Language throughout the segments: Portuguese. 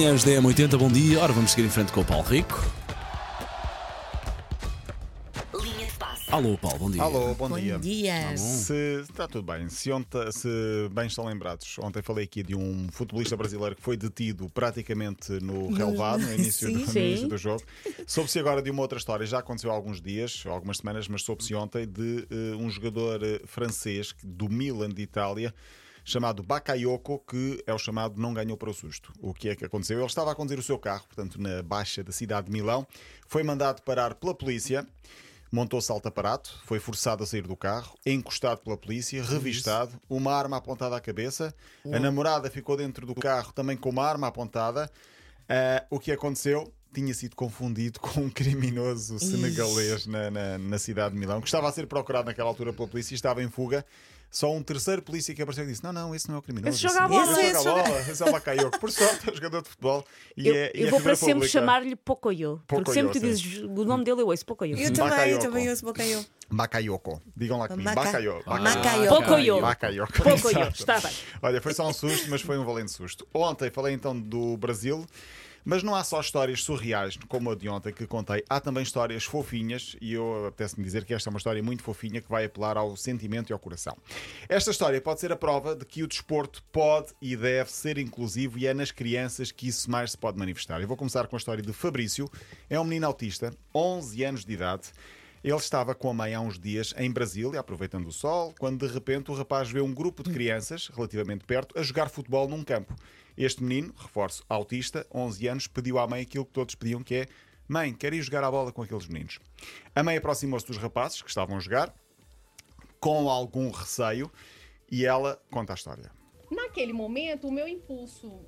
Manhãs da M80, bom dia. Ora, vamos seguir em frente com o Paulo Rico. Linha de passe. Alô, Paulo, bom dia. Alô, bom, Bom dia. dia. Se está tudo bem, se, ontem, se bem estão lembrados, ontem falei aqui de um futebolista brasileiro que foi detido praticamente no relevado, no início, Sim. do, no Sim. início do jogo. Soube-se agora de uma outra história, já aconteceu há alguns dias, algumas semanas, mas soube-se ontem de eh, um jogador eh, francês do Milan de Itália. Chamado Bakayoko, que é o chamado não ganhou para o susto. O que é que aconteceu? Ele estava a conduzir o seu carro, portanto, na baixa da cidade de Milão, foi mandado parar pela polícia. Montou-se alto aparato, foi forçado a sair do carro, encostado pela polícia, revistado, uma arma apontada à cabeça. A namorada ficou dentro do carro também com uma arma apontada. Ah, o que aconteceu? Tinha sido confundido com um criminoso senegalês na, na, na cidade de Milão, que estava a ser procurado naquela altura pela polícia e estava em fuga. Só um terceiro polícia que apareceu e disse: Não, não, esse não é o criminoso. Esse joga a bola. Esse, Esse joga a bola. Esse é o. Por sorte, é um jogador de futebol. E Eu, é, e eu é vou para sempre chamar-lhe Pocoyo. Porque Pocoyo, sempre que sim. dizes o nome dele, eu ouço Pocoyo. Eu também, Bakayoko. também ouço Bakayoko. Bakayoko. Digam lá comigo. Maca- Bakayoko. Pocoyo. Bakayoko. Está bem. Olha, foi só um susto, mas foi um valente susto. Ontem falei então do Brasil. Mas não há só histórias surreais como a de ontem que contei, há também histórias fofinhas e eu apetece-me dizer que esta é uma história muito fofinha que vai apelar ao sentimento e ao coração. Esta história pode ser a prova de que o desporto pode e deve ser inclusivo e é nas crianças que isso mais se pode manifestar. Eu vou começar com a história de Fabrício, é um menino autista, 11 anos de idade. Ele estava com a mãe há uns dias em Brasília, aproveitando o sol, quando de repente o rapaz vê um grupo de crianças, relativamente perto, a jogar futebol num campo. Este menino, reforço, autista, 11 anos, pediu à mãe aquilo que todos pediam, que é Mãe, quero ir jogar a bola com aqueles meninos. A mãe aproximou-se dos rapazes que estavam a jogar, com algum receio, e ela conta a história. Naquele momento, o meu impulso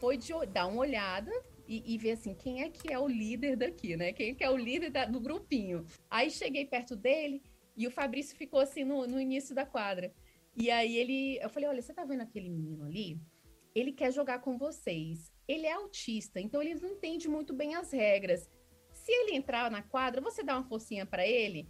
foi de dar uma olhada e, e ver assim, quem é que é o líder daqui, né? Quem é que é o líder da- do grupinho? Aí cheguei perto dele e o Fabrício ficou assim no, no início da quadra. E aí ele, eu falei, olha, você tá vendo aquele menino ali? Ele quer jogar com vocês. Ele é autista, então ele não entende muito bem as regras. Se ele entrar na quadra, você dá uma forcinha pra ele?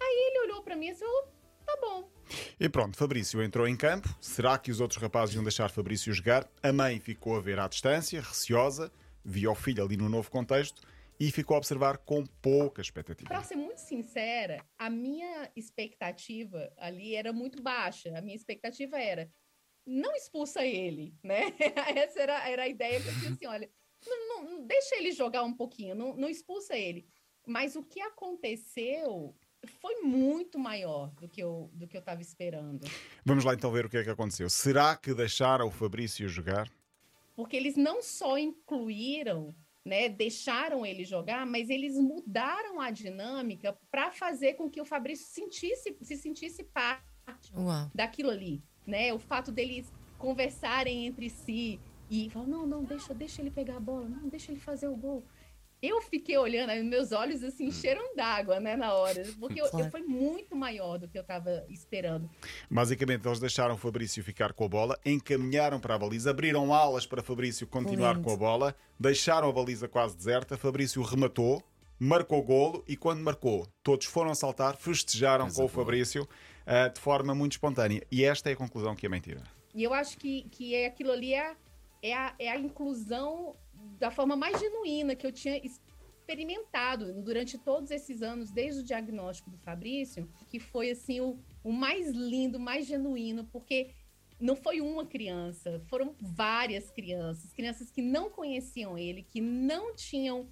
Aí ele olhou pra mim e disse, "Oh, tá bom. E pronto, Fabrício entrou em campo. Será que os outros rapazes iam deixar Fabrício jogar? A mãe ficou a ver à distância, receosa, via o filho ali no novo contexto e ficou a observar com pouca expectativa. Pra ser muito sincera, a minha expectativa ali era muito baixa. A minha expectativa era não expulsa ele, né? Essa era, era a ideia que eu tinha assim, olha, não, não- não- deixa ele jogar um pouquinho, não, não expulsa ele. Mas o que aconteceu foi muito maior do que eu do que eu estava esperando, Vamos lá então ver o que é que aconteceu. Será que deixaram o Fabrício jogar? Porque eles não só incluíram, né, deixaram ele jogar, mas eles mudaram a dinâmica para fazer com que o Fabrício sentisse se sentisse parte Uau. daquilo ali, né? O fato deles conversarem entre si e falar, não, não, deixa, deixa ele pegar a bola, não, deixa ele fazer o gol. Eu fiquei olhando, meus olhos assim encheram d'água, né, na hora, porque eu, eu foi muito maior do que eu estava esperando. Basicamente, eles deixaram o Fabrício ficar com a bola, encaminharam para a baliza, abriram alas para Fabrício continuar Lindo. com a bola, deixaram a baliza quase deserta. Fabrício rematou, marcou golo e quando marcou, todos foram saltar, festejaram com o Fabrício ah, de forma muito espontânea. E esta é a conclusão que a mãe tira. E eu acho que, que é aquilo ali é, é, a, é a inclusão da forma mais genuína que eu tinha experimentado durante todos esses anos, desde o diagnóstico do Fabrício, que foi assim o, o mais lindo, mais genuíno, porque não foi uma criança, foram várias crianças, crianças que não conheciam ele, que não tinham.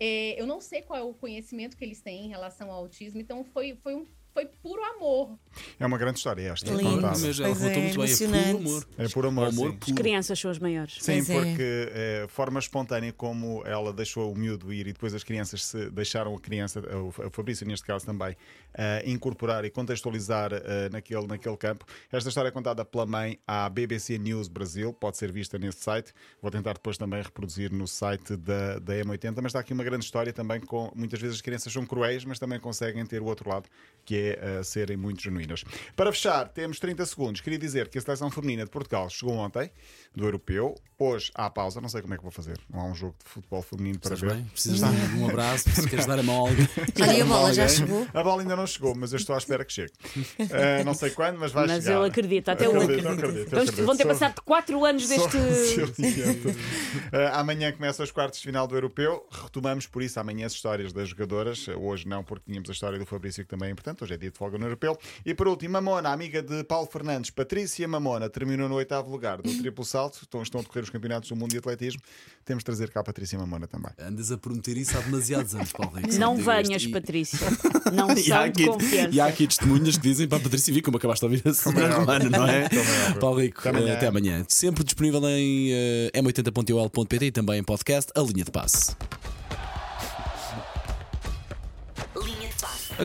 é, eu não sei qual é o conhecimento que eles têm em relação ao autismo, então foi, foi, um, foi puro amor. É uma grande história esta, Lindo. contada. Mas ela Pois relatou é, muito bem, é puro amor. É por amor, amor puro. Crianças são as maiores. Sim, Pois é. porque é, a forma espontânea como ela deixou o miúdo ir e depois as crianças se deixaram a criança, o Fa- o Fabrício neste caso também, eh, incorporar e contextualizar eh, naquele, naquele campo. Esta história é contada pela mãe à BBC News Brasil, pode ser vista nesse site. Vou tentar depois também reproduzir no site da, da M80, mas está aqui uma grande história também com muitas vezes as crianças são cruéis, mas também conseguem ter o outro lado, que até uh, serem muito genuínas. Para fechar, temos 30 segundos. Queria dizer que a seleção feminina de Portugal chegou ontem, do europeu. Hoje há pausa, não sei como é que vou fazer. Não há um jogo de futebol feminino para Estás ver. bem? Precisas dar um abraço, se queres dar a mão a alguém. A bola já chegou. A bola ainda não chegou, mas eu estou à espera que chegue. Uh, não sei quando, mas vai Mas chegar. ele acredita, até hoje. Acredito, acredito, Então, acredito. vão ter Sou- passado 4 anos deste. Uh, amanhã começam os quartos de final do Europeu. Retomamos por isso amanhã as histórias das jogadoras. Hoje não, porque tínhamos a história do Fabrício, que também é importante. Hoje é dia de folga no Europeu. E por último, Mamona, amiga de Paulo Fernandes, Patrícia Mamona, terminou no oitavo lugar do triplo salto. Estão, estão a decorrer os campeonatos do mundo de atletismo. Temos de trazer cá a Patrícia Mamona também. Andas a prometer isso há demasiados anos, Paulo Rico. Não venhas, E- Patrícia. Não E são de aqui, confiança. e há aqui testemunhas que dizem para a Patrícia vir, como acabaste de ouvir a semana óbvio. romana, não é? É. Paulo Rico, Até amanhã. eh, até amanhã. Sempre disponível em eh, m80.ol.pt e também em podcast, a linha de passe.